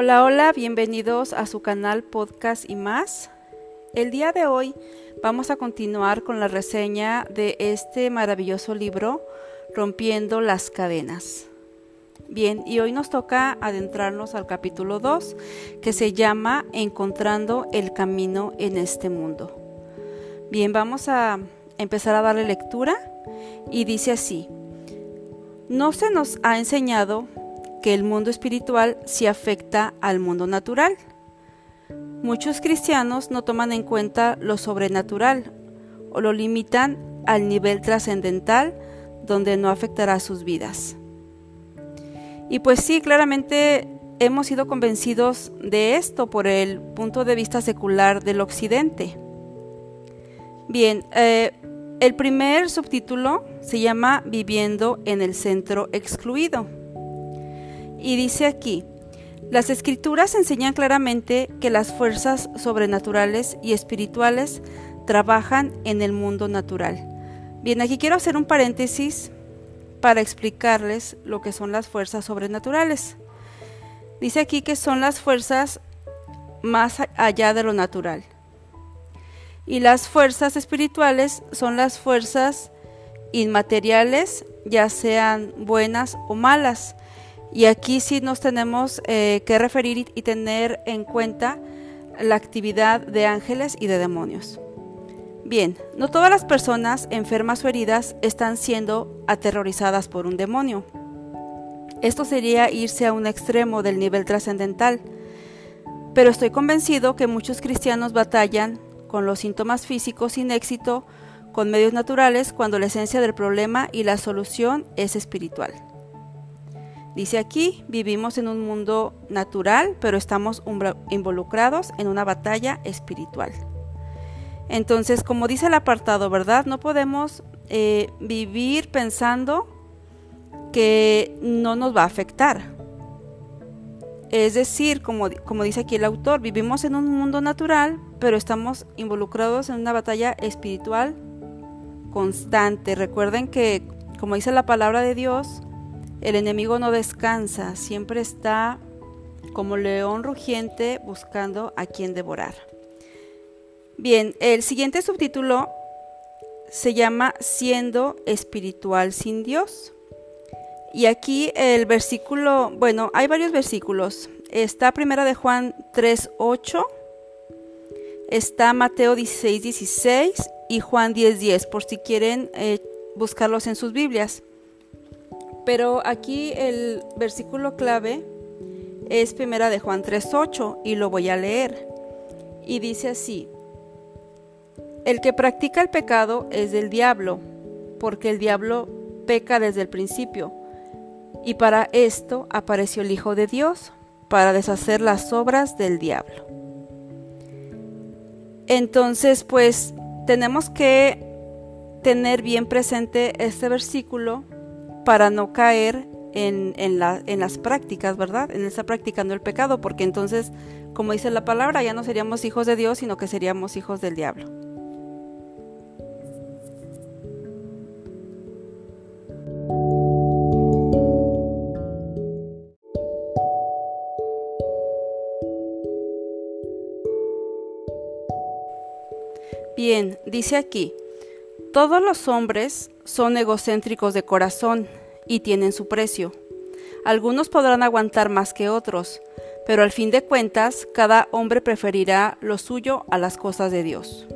Hola, hola, bienvenidos a su canal Podcast y más. El día de hoy vamos a continuar con la reseña de este maravilloso libro, Rompiendo las Cadenas. Bien, y hoy nos toca adentrarnos al capítulo 2, que se llama Encontrando el Camino en este mundo. Bien, vamos a empezar a darle lectura y dice así, no se nos ha enseñado que el mundo espiritual se afecta al mundo natural. Muchos cristianos no toman en cuenta lo sobrenatural o lo limitan al nivel trascendental donde no afectará sus vidas. Y pues sí, claramente hemos sido convencidos de esto por el punto de vista secular del occidente. Bien, eh, el primer subtítulo se llama Viviendo en el centro excluido. Y dice aquí, las escrituras enseñan claramente que las fuerzas sobrenaturales y espirituales trabajan en el mundo natural. Bien, aquí quiero hacer un paréntesis para explicarles lo que son las fuerzas sobrenaturales. Dice aquí que son las fuerzas más allá de lo natural. Y las fuerzas espirituales son las fuerzas inmateriales, ya sean buenas o malas. Y aquí sí nos tenemos eh, que referir y tener en cuenta la actividad de ángeles y de demonios. Bien, no todas las personas enfermas o heridas están siendo aterrorizadas por un demonio. Esto sería irse a un extremo del nivel trascendental. Pero estoy convencido que muchos cristianos batallan con los síntomas físicos sin éxito con medios naturales cuando la esencia del problema y la solución es espiritual. Dice aquí, vivimos en un mundo natural, pero estamos involucrados en una batalla espiritual. Entonces, como dice el apartado, ¿verdad? No podemos eh, vivir pensando que no nos va a afectar. Es decir, como, como dice aquí el autor, vivimos en un mundo natural, pero estamos involucrados en una batalla espiritual constante. Recuerden que, como dice la palabra de Dios, el enemigo no descansa, siempre está como león rugiente buscando a quien devorar. Bien, el siguiente subtítulo se llama Siendo espiritual sin Dios. Y aquí el versículo, bueno, hay varios versículos. Está primera de Juan 3.8, está Mateo 16.16 y Juan 10.10, por si quieren eh, buscarlos en sus Biblias. Pero aquí el versículo clave es primera de Juan 3.8 y lo voy a leer. Y dice así, el que practica el pecado es del diablo, porque el diablo peca desde el principio y para esto apareció el Hijo de Dios, para deshacer las obras del diablo. Entonces, pues tenemos que tener bien presente este versículo para no caer en, las prácticas, ¿verdad? En estar practicando el pecado, porque entonces, como dice la palabra, ya no seríamos hijos de Dios, sino que seríamos hijos del diablo. Bien, dice aquí, todos los hombres son egocéntricos de corazón y tienen su precio. Algunos podrán aguantar más que otros, pero al fin de cuentas cada hombre preferirá lo suyo a las cosas de Dios.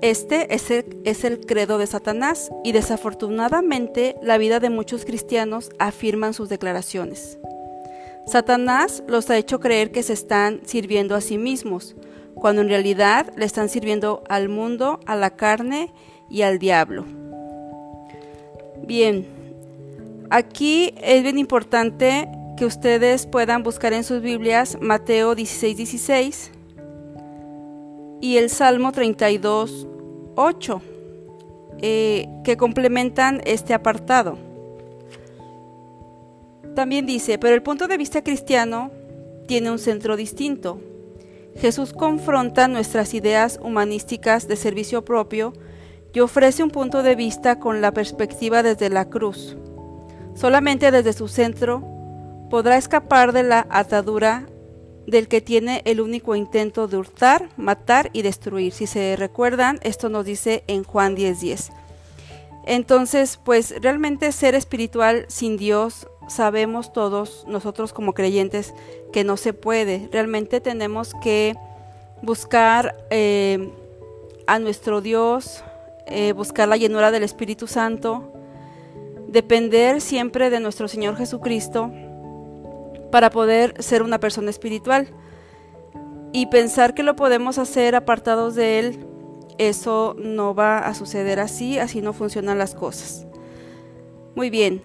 Este es el, credo de Satanás y desafortunadamente la vida de muchos cristianos afirman sus declaraciones. Satanás los ha hecho creer que se están sirviendo a sí mismos, cuando en realidad le están sirviendo al mundo, a la carne y al diablo. Bien, aquí es bien importante que ustedes puedan buscar en sus Biblias Mateo 16, 16 y el Salmo 32, 8, eh, que complementan este apartado. También dice, pero el punto de vista cristiano tiene un centro distinto. Jesús confronta nuestras ideas humanísticas de servicio propio y ofrece un punto de vista con la perspectiva desde la cruz. Solamente desde su centro podrá escapar de la atadura del que tiene el único intento de hurtar, matar y destruir. Si se recuerdan, esto nos dice en Juan 10:10. Entonces, pues realmente ser espiritual sin Dios, sabemos todos nosotros como creyentes que no se puede. Realmente tenemos que buscar eh, a nuestro Dios, eh, buscar la llenura del Espíritu Santo, depender siempre de nuestro Señor Jesucristo para poder ser una persona espiritual. Y pensar que lo podemos hacer apartados de Él, eso no va a suceder así, así no funcionan las cosas. Muy bien.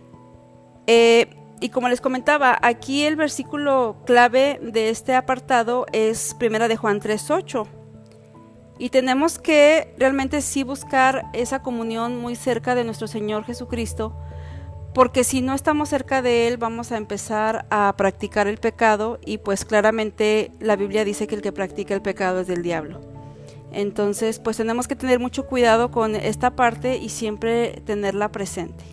Eh, y como les comentaba, aquí el versículo clave de este apartado es Primera de Juan 3.8. Y tenemos que realmente sí buscar esa comunión muy cerca de nuestro Señor Jesucristo porque si no estamos cerca de Él vamos a empezar a practicar el pecado y pues claramente la Biblia dice que el que practica el pecado es del diablo. Entonces pues tenemos que tener mucho cuidado con esta parte y siempre tenerla presente.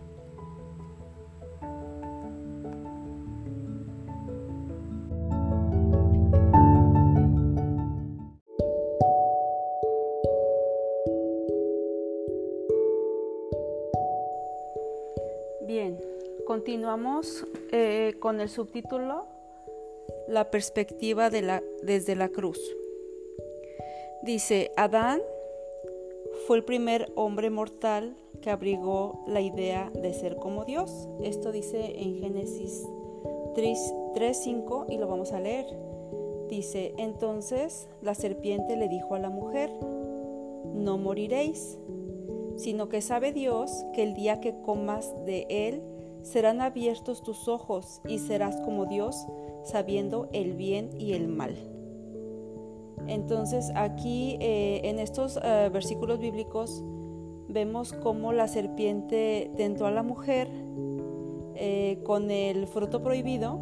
Bien, continuamos eh, con el subtítulo La perspectiva desde la cruz. Dice, Adán fue el primer hombre mortal que abrigó la idea de ser como Dios. Esto dice en Génesis 3.5 y lo vamos a leer. Dice, entonces la serpiente le dijo a la mujer, no moriréis sino que sabe Dios que el día que comas de él serán abiertos tus ojos y serás como Dios, sabiendo el bien y el mal. Entonces aquí eh, en estos eh, versículos bíblicos vemos cómo la serpiente tentó a la mujer eh, con el fruto prohibido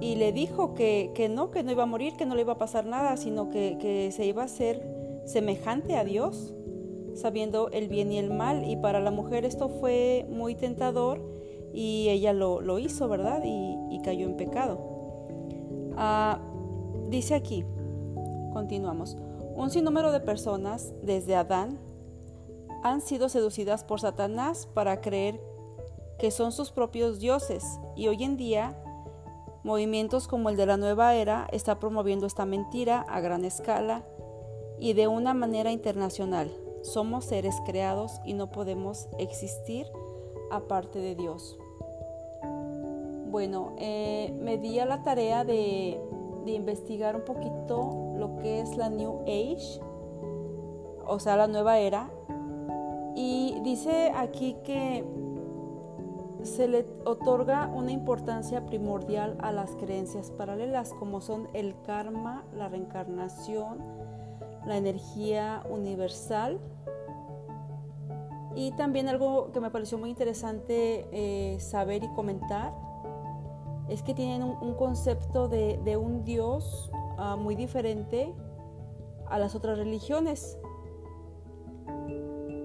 y le dijo que, no, que no iba a morir, que no le iba a pasar nada, sino que, que se iba a ser semejante a Dios sabiendo el bien y el mal. Y para la mujer esto fue muy tentador y ella lo, hizo, ¿verdad? Y, cayó en pecado. Ah, dice aquí, continuamos, un sinnúmero de personas, desde Adán, han sido seducidas por Satanás para creer que son sus propios dioses y hoy en día movimientos como el de la nueva era está promoviendo esta mentira a gran escala y de una manera internacional. Somos seres creados y no podemos existir aparte de Dios. Bueno, eh, me di a la tarea de, investigar un poquito lo que es la New Age, o sea, la nueva era. Y dice aquí que se le otorga una importancia primordial a las creencias paralelas, como son el karma, la reencarnación, la energía universal. Y también algo que me pareció muy interesante eh, saber y comentar es que tienen un, concepto de, un Dios ah, muy diferente a las otras religiones.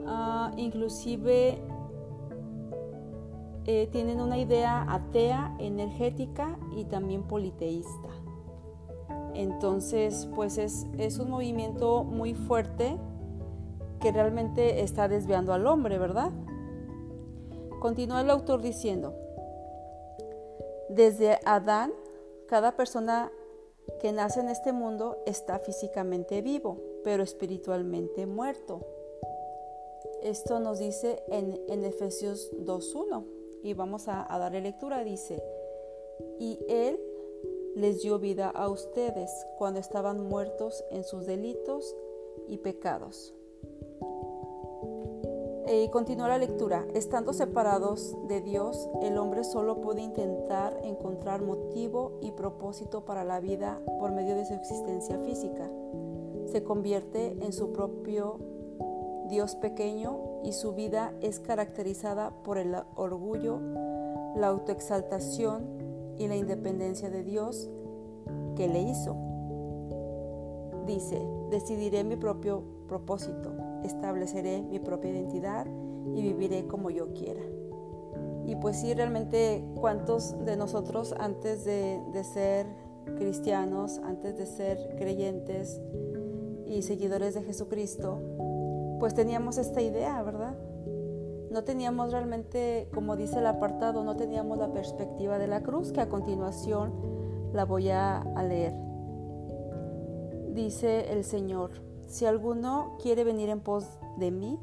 Ah, inclusive eh, tienen una idea atea, energética y también politeísta. Entonces, pues es, un movimiento muy fuerte que realmente está desviando al hombre, ¿verdad? Continúa el autor diciendo, desde Adán, cada persona que nace en este mundo está físicamente vivo, pero espiritualmente muerto. Esto nos dice en, en Efesios 2.1 y vamos a, a darle lectura. Dice, y él les dio vida a ustedes cuando estaban muertos en sus delitos y pecados. Y continúa la lectura. Estando separados de Dios, el hombre solo puede intentar encontrar motivo y propósito para la vida por medio de su existencia física. Se convierte en su propio Dios pequeño y su vida es caracterizada por el orgullo, la autoexaltación y la independencia de Dios que le hizo. Dice, decidiré mi propio propósito, estableceré mi propia identidad y viviré como yo quiera. Y pues sí, realmente cuántos de nosotros antes de, de ser cristianos, antes de ser creyentes y seguidores de Jesucristo, pues teníamos esta idea, ¿verdad? No teníamos realmente, como dice el apartado, no teníamos la perspectiva de la cruz, que a continuación la voy a, leer. Dice el Señor, si alguno quiere venir en pos de mí,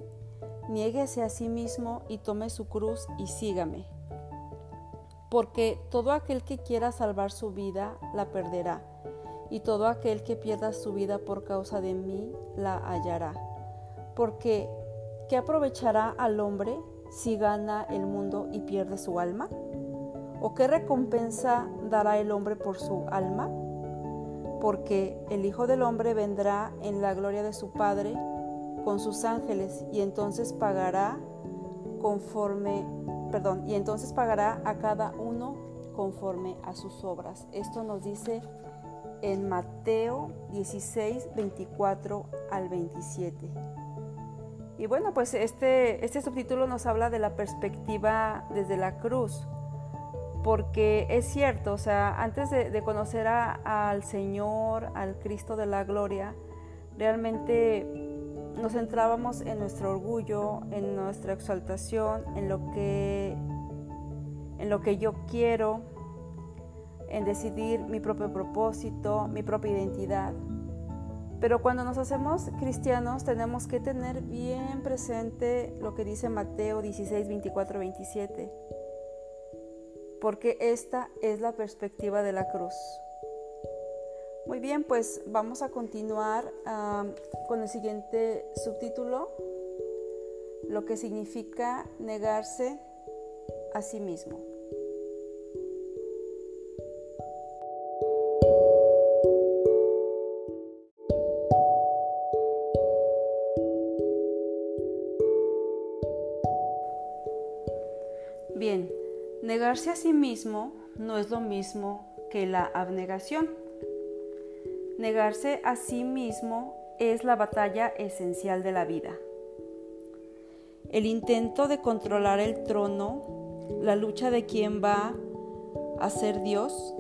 niéguese a sí mismo y tome su cruz y sígame. Porque todo aquel que quiera salvar su vida la perderá, y todo aquel que pierda su vida por causa de mí la hallará. Porque, ¿qué aprovechará al hombre si gana el mundo y pierde su alma? ¿O qué recompensa dará el hombre por su alma? Porque el Hijo del Hombre vendrá en la gloria de su Padre con sus ángeles y entonces pagará conforme, perdón, y entonces pagará a cada uno conforme a sus obras. Esto nos dice en Mateo 16, 24 al 27. Y bueno, pues este, este subtítulo nos habla de la perspectiva desde la cruz, porque es cierto, o sea, antes de, conocer al Señor, al Cristo de la gloria, realmente nos centrábamos en nuestro orgullo, en nuestra exaltación, en lo que, en lo que yo quiero, en decidir mi propio propósito, mi propia identidad. Pero cuando nos hacemos cristianos tenemos que tener bien presente lo que dice Mateo 16, 24, 27. Porque esta es la perspectiva de la cruz. Muy bien, pues vamos a continuar con el siguiente subtítulo, lo que significa negarse a sí mismo. Bien, negarse a sí mismo no es lo mismo que la abnegación. Negarse a sí mismo es la batalla esencial de la vida. El intento de controlar el trono, la lucha de quién va a ser Dios.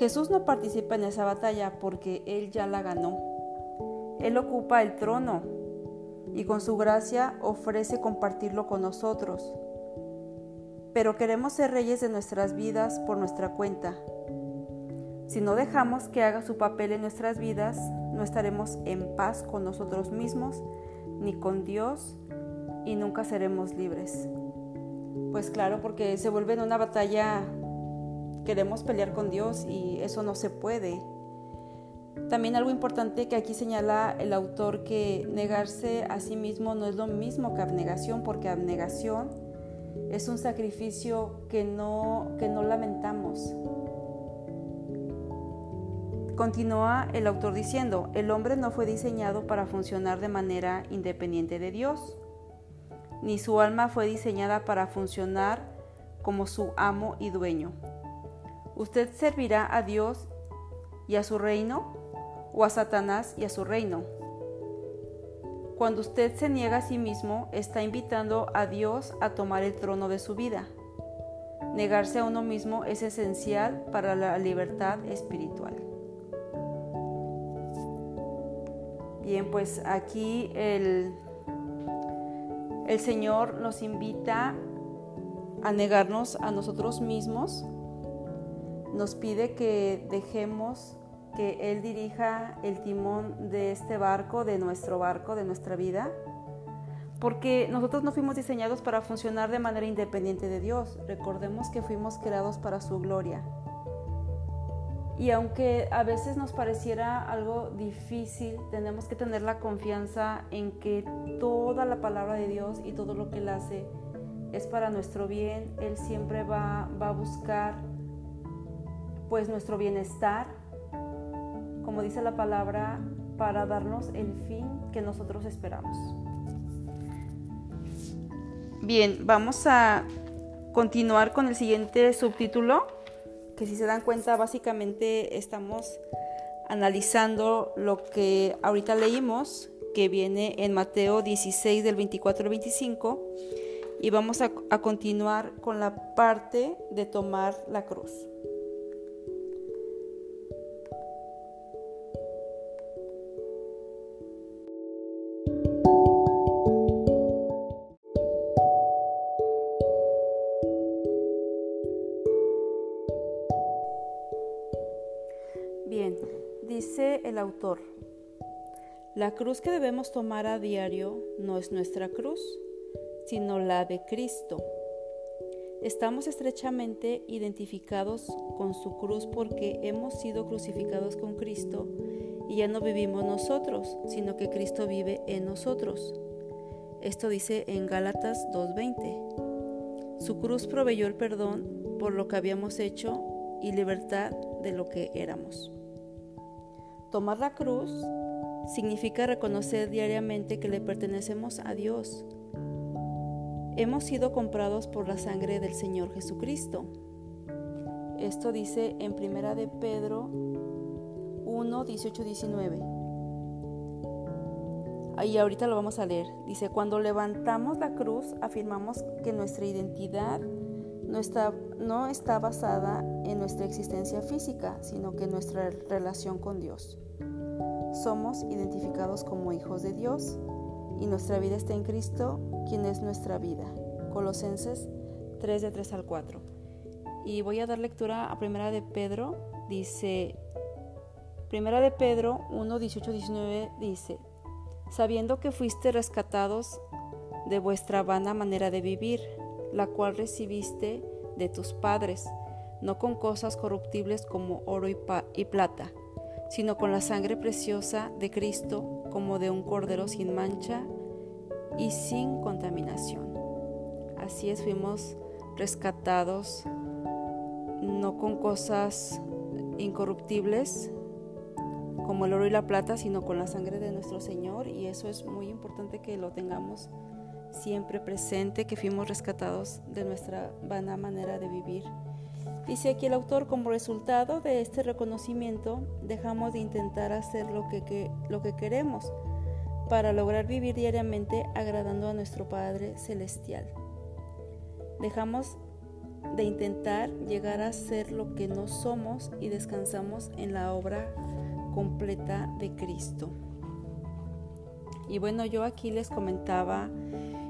Jesús no participa en esa batalla porque Él ya la ganó. Él ocupa el trono y con su gracia ofrece compartirlo con nosotros pero queremos ser reyes de nuestras vidas por nuestra cuenta. Si no dejamos que haga su papel en nuestras vidas, no estaremos en paz con nosotros mismos ni con Dios y nunca seremos libres. Pues claro, porque se vuelve en una batalla, queremos pelear con Dios y eso no se puede. También algo importante que aquí señala el autor que negarse a sí mismo no es lo mismo que abnegación, porque abnegación es un sacrificio que no, que no lamentamos. Continúa el autor diciendo, el hombre no fue diseñado para funcionar de manera independiente de Dios, ni su alma fue diseñada para funcionar como su amo y dueño. ¿Usted servirá a Dios y a su reino o a Satanás y a su reino? Cuando usted se niega a sí mismo, está invitando a Dios a tomar el trono de su vida. Negarse a uno mismo es esencial para la libertad espiritual. Bien, pues aquí el, el Señor nos invita a negarnos a nosotros mismos, nos pide que dejemos que Él dirija el timón de este barco, de nuestro barco, de nuestra vida, porque nosotros no fuimos diseñados para funcionar de manera independiente de Dios. Recordemos que fuimos creados para su gloria. Y aunque a veces nos pareciera algo difícil, tenemos que tener la confianza en que toda la palabra de Dios y todo lo que Él hace es para nuestro bien. Él siempre va, va a buscar pues nuestro bienestar como dice la palabra, para darnos el fin que nosotros esperamos. Bien, vamos a continuar con el siguiente subtítulo, que si se dan cuenta básicamente estamos analizando lo que ahorita leímos, que viene en Mateo 16 del 24 al 25, y vamos a, a continuar con la parte de tomar la cruz. La cruz que debemos tomar a diario no es nuestra cruz, sino la de Cristo. Estamos estrechamente identificados con su cruz porque hemos sido crucificados con Cristo y ya no vivimos nosotros, sino que Cristo vive en nosotros. Esto dice en Gálatas 2.20. Su cruz proveyó el perdón por lo que habíamos hecho y libertad de lo que éramos. Tomar la cruz significa reconocer diariamente que le pertenecemos a Dios. Hemos sido comprados por la sangre del Señor Jesucristo. Esto dice en Primera de Pedro 1, 18, 19. Ahí ahorita lo vamos a leer. Dice, cuando levantamos la cruz, afirmamos que nuestra identidad no está, no está basada en nuestra existencia física, sino que en nuestra relación con Dios. Somos identificados como hijos de Dios y nuestra vida está en Cristo, quien es nuestra vida. Colosenses 3 de 3 al 4. Y voy a dar lectura a Primera de Pedro. Dice, Primera de Pedro 1, 18, 19 dice, sabiendo que fuiste rescatados de vuestra vana manera de vivir, la cual recibiste de tus padres, no con cosas corruptibles como oro y, y, plata, sino con la sangre preciosa de Cristo, como de un cordero sin mancha y sin contaminación. Así es, fuimos rescatados no con cosas incorruptibles como el oro y la plata, sino con la sangre de nuestro Señor, y eso es muy importante que lo tengamos siempre presente que fuimos rescatados de nuestra vana manera de vivir. Dice aquí el autor, como resultado de este reconocimiento, dejamos de intentar hacer lo que, lo que queremos para lograr vivir diariamente agradando a nuestro Padre Celestial. Dejamos de intentar llegar a ser lo que no somos y descansamos en la obra completa de Cristo. Y bueno, yo aquí les comentaba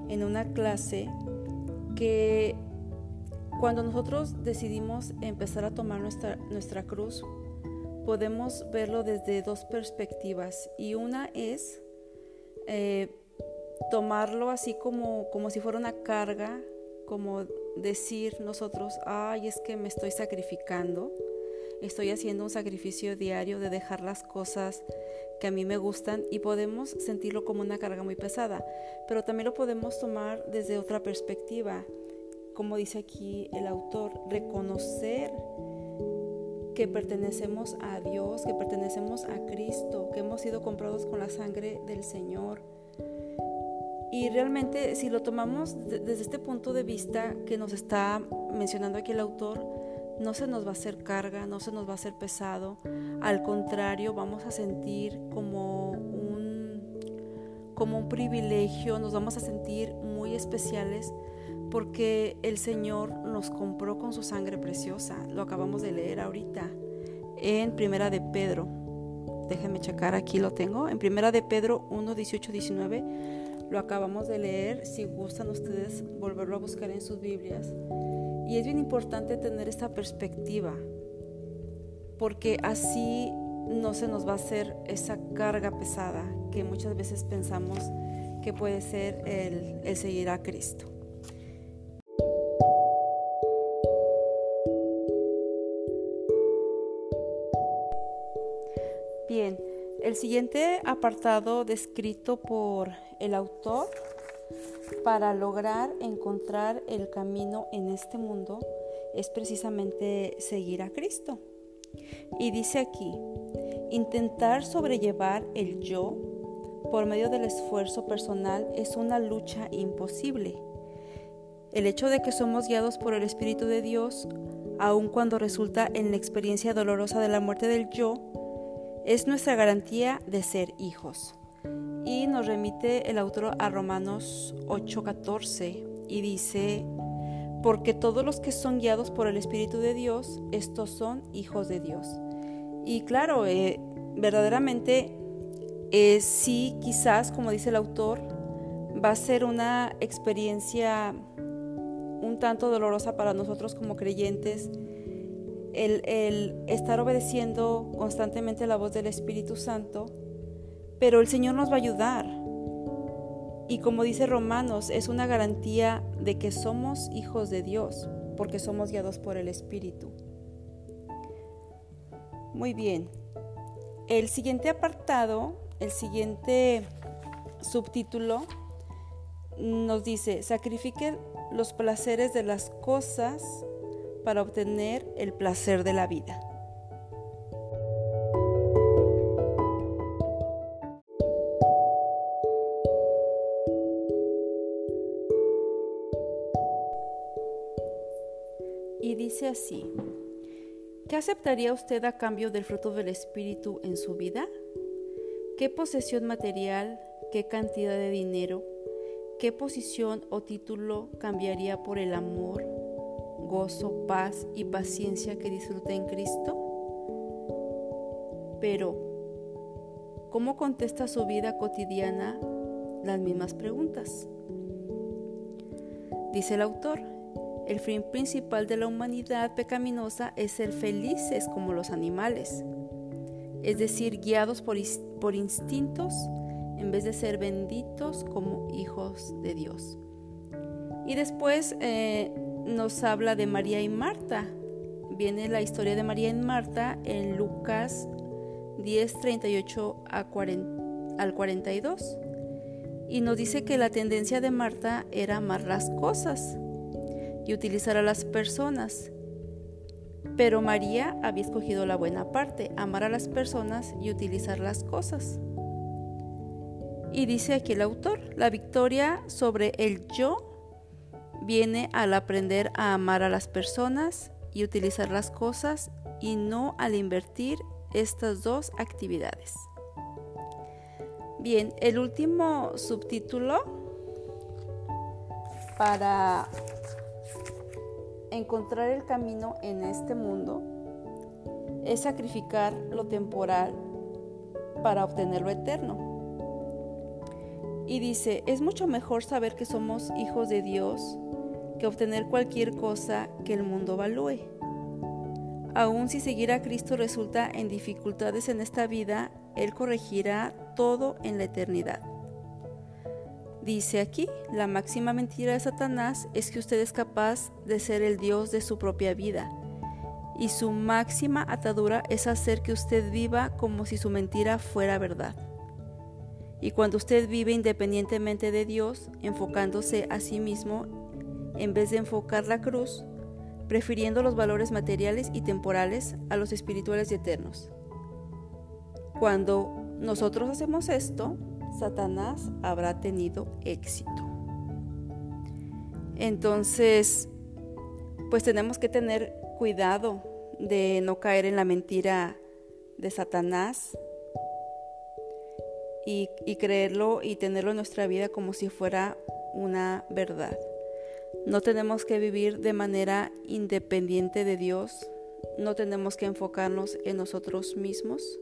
en una clase que cuando nosotros decidimos empezar a tomar nuestra, nuestra cruz, podemos verlo desde dos perspectivas. Y una es eh, tomarlo así como, como si fuera una carga, como decir nosotros, ay, es que me estoy sacrificando, estoy haciendo un sacrificio diario de dejar las cosas que a mí me gustan y podemos sentirlo como una carga muy pesada, pero también lo podemos tomar desde otra perspectiva, como dice aquí el autor, reconocer que pertenecemos a Dios, que pertenecemos a Cristo, que hemos sido comprados con la sangre del Señor. Y realmente si lo tomamos desde este punto de vista que nos está mencionando aquí el autor, no se nos va a hacer carga, no se nos va a hacer pesado, al contrario, vamos a sentir como un, como un privilegio, nos vamos a sentir muy especiales porque el Señor nos compró con su sangre preciosa, lo acabamos de leer ahorita en Primera de Pedro. Déjenme checar, aquí lo tengo, en Primera de Pedro 1, 18, 19, lo acabamos de leer, si gustan ustedes volverlo a buscar en sus Biblias. Y es bien importante tener esta perspectiva, porque así no se nos va a hacer esa carga pesada que muchas veces pensamos que puede ser el, el seguir a Cristo. El siguiente apartado descrito por el autor para lograr encontrar el camino en este mundo es precisamente seguir a Cristo. Y dice aquí, intentar sobrellevar el yo por medio del esfuerzo personal es una lucha imposible. El hecho de que somos guiados por el Espíritu de Dios, aun cuando resulta en la experiencia dolorosa de la muerte del yo, es nuestra garantía de ser hijos y nos remite el autor a Romanos 8:14 y dice, porque todos los que son guiados por el Espíritu de Dios, estos son hijos de Dios. Y claro, eh, verdaderamente eh, sí, quizás, como dice el autor, va a ser una experiencia un tanto dolorosa para nosotros como creyentes el, estar obedeciendo constantemente la voz del Espíritu Santo, pero el Señor nos va a ayudar. Y como dice Romanos, es una garantía de que somos hijos de Dios, porque somos guiados por el Espíritu. Muy bien. El siguiente apartado, el siguiente subtítulo nos dice, sacrifique los placeres de las cosas para obtener el placer de la vida. Y dice así, ¿qué aceptaría usted a cambio del fruto del Espíritu en su vida? ¿Qué posesión material, qué cantidad de dinero, qué posición o título cambiaría por el amor, gozo, paz y paciencia que disfruta en Cristo? Pero, ¿cómo contesta su vida cotidiana las mismas preguntas? Dice el autor, el fin principal de la humanidad pecaminosa es ser felices como los animales, es decir, guiados por, por instintos en vez de ser benditos como hijos de Dios. Y después eh, nos habla de María y Marta. Viene la historia de María y Marta en Lucas 10, 38 al 42. Y nos dice que la tendencia de Marta era amar las cosas y utilizar a las personas. Pero María había escogido la buena parte, amar a las personas y utilizar las cosas. Y dice aquí el autor, la victoria sobre el yo viene al aprender a amar a las personas y utilizar las cosas y no al invertir estas dos actividades. Bien, el último subtítulo para encontrar el camino en este mundo es sacrificar lo temporal para obtener lo eterno. Y dice, es mucho mejor saber que somos hijos de Dios que obtener cualquier cosa que el mundo evalúe. Aun si seguir a Cristo resulta en dificultades en esta vida, Él corregirá todo en la eternidad. Dice aquí, la máxima mentira de Satanás es que usted es capaz de ser el Dios de su propia vida. Y su máxima atadura es hacer que usted viva como si su mentira fuera verdad. Y cuando usted vive independientemente de Dios, enfocándose a sí mismo en vez de enfocar la cruz, prefiriendo los valores materiales y temporales a los espirituales y eternos. Cuando nosotros hacemos esto, Satanás habrá tenido éxito. Entonces, pues tenemos que tener cuidado de no caer en la mentira de Satanás y, creerlo y tenerlo en nuestra vida como si fuera una verdad. No tenemos que vivir de manera independiente de Dios, no tenemos que enfocarnos en nosotros mismos,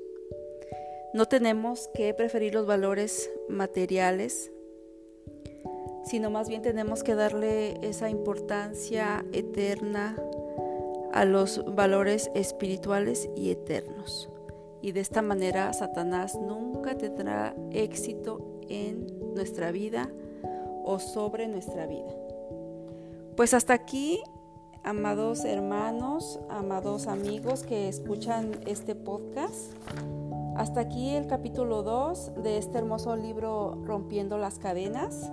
no tenemos que preferir los valores materiales, sino más bien tenemos que darle esa importancia eterna a los valores espirituales y eternos. Y de esta manera Satanás nunca tendrá éxito en nuestra vida o sobre nuestra vida. Pues hasta aquí, amados hermanos, amados amigos que escuchan este podcast. Hasta aquí el capítulo 2 de este hermoso libro Rompiendo las cadenas.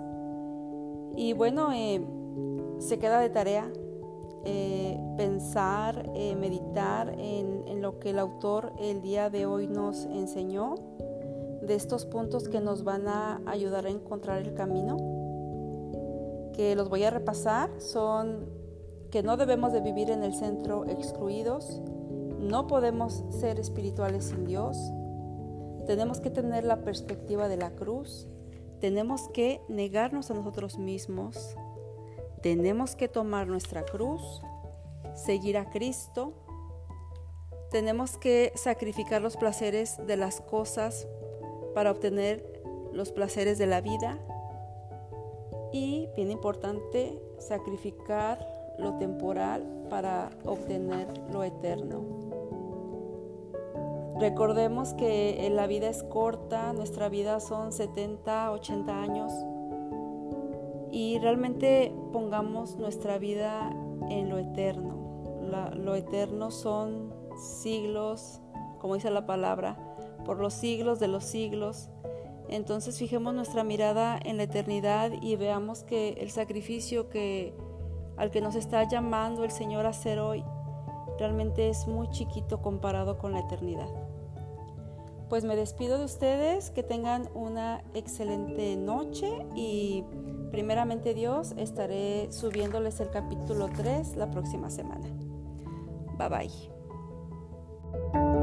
Y bueno, eh, se queda de tarea eh, pensar, eh, meditar en, en lo que el autor el día de hoy nos enseñó, de estos puntos que nos van a ayudar a encontrar el camino que los voy a repasar son que no debemos de vivir en el centro excluidos, no podemos ser espirituales sin Dios, tenemos que tener la perspectiva de la cruz, tenemos que negarnos a nosotros mismos, tenemos que tomar nuestra cruz, seguir a Cristo, tenemos que sacrificar los placeres de las cosas para obtener los placeres de la vida y, bien importante, sacrificar lo temporal para obtener lo eterno. Recordemos que la vida es corta, nuestra vida son 70, 80 años y realmente pongamos nuestra vida en lo eterno. lo eterno son siglos, como dice la palabra, por los siglos de los siglos. Entonces fijemos nuestra mirada en la eternidad y veamos que el sacrificio que al que nos está llamando el Señor a hacer hoy realmente es muy chiquito comparado con la eternidad. Pues me despido de ustedes, que tengan una excelente noche y primeramente Dios estaré subiéndoles el capítulo 3 la próxima semana. Bye bye.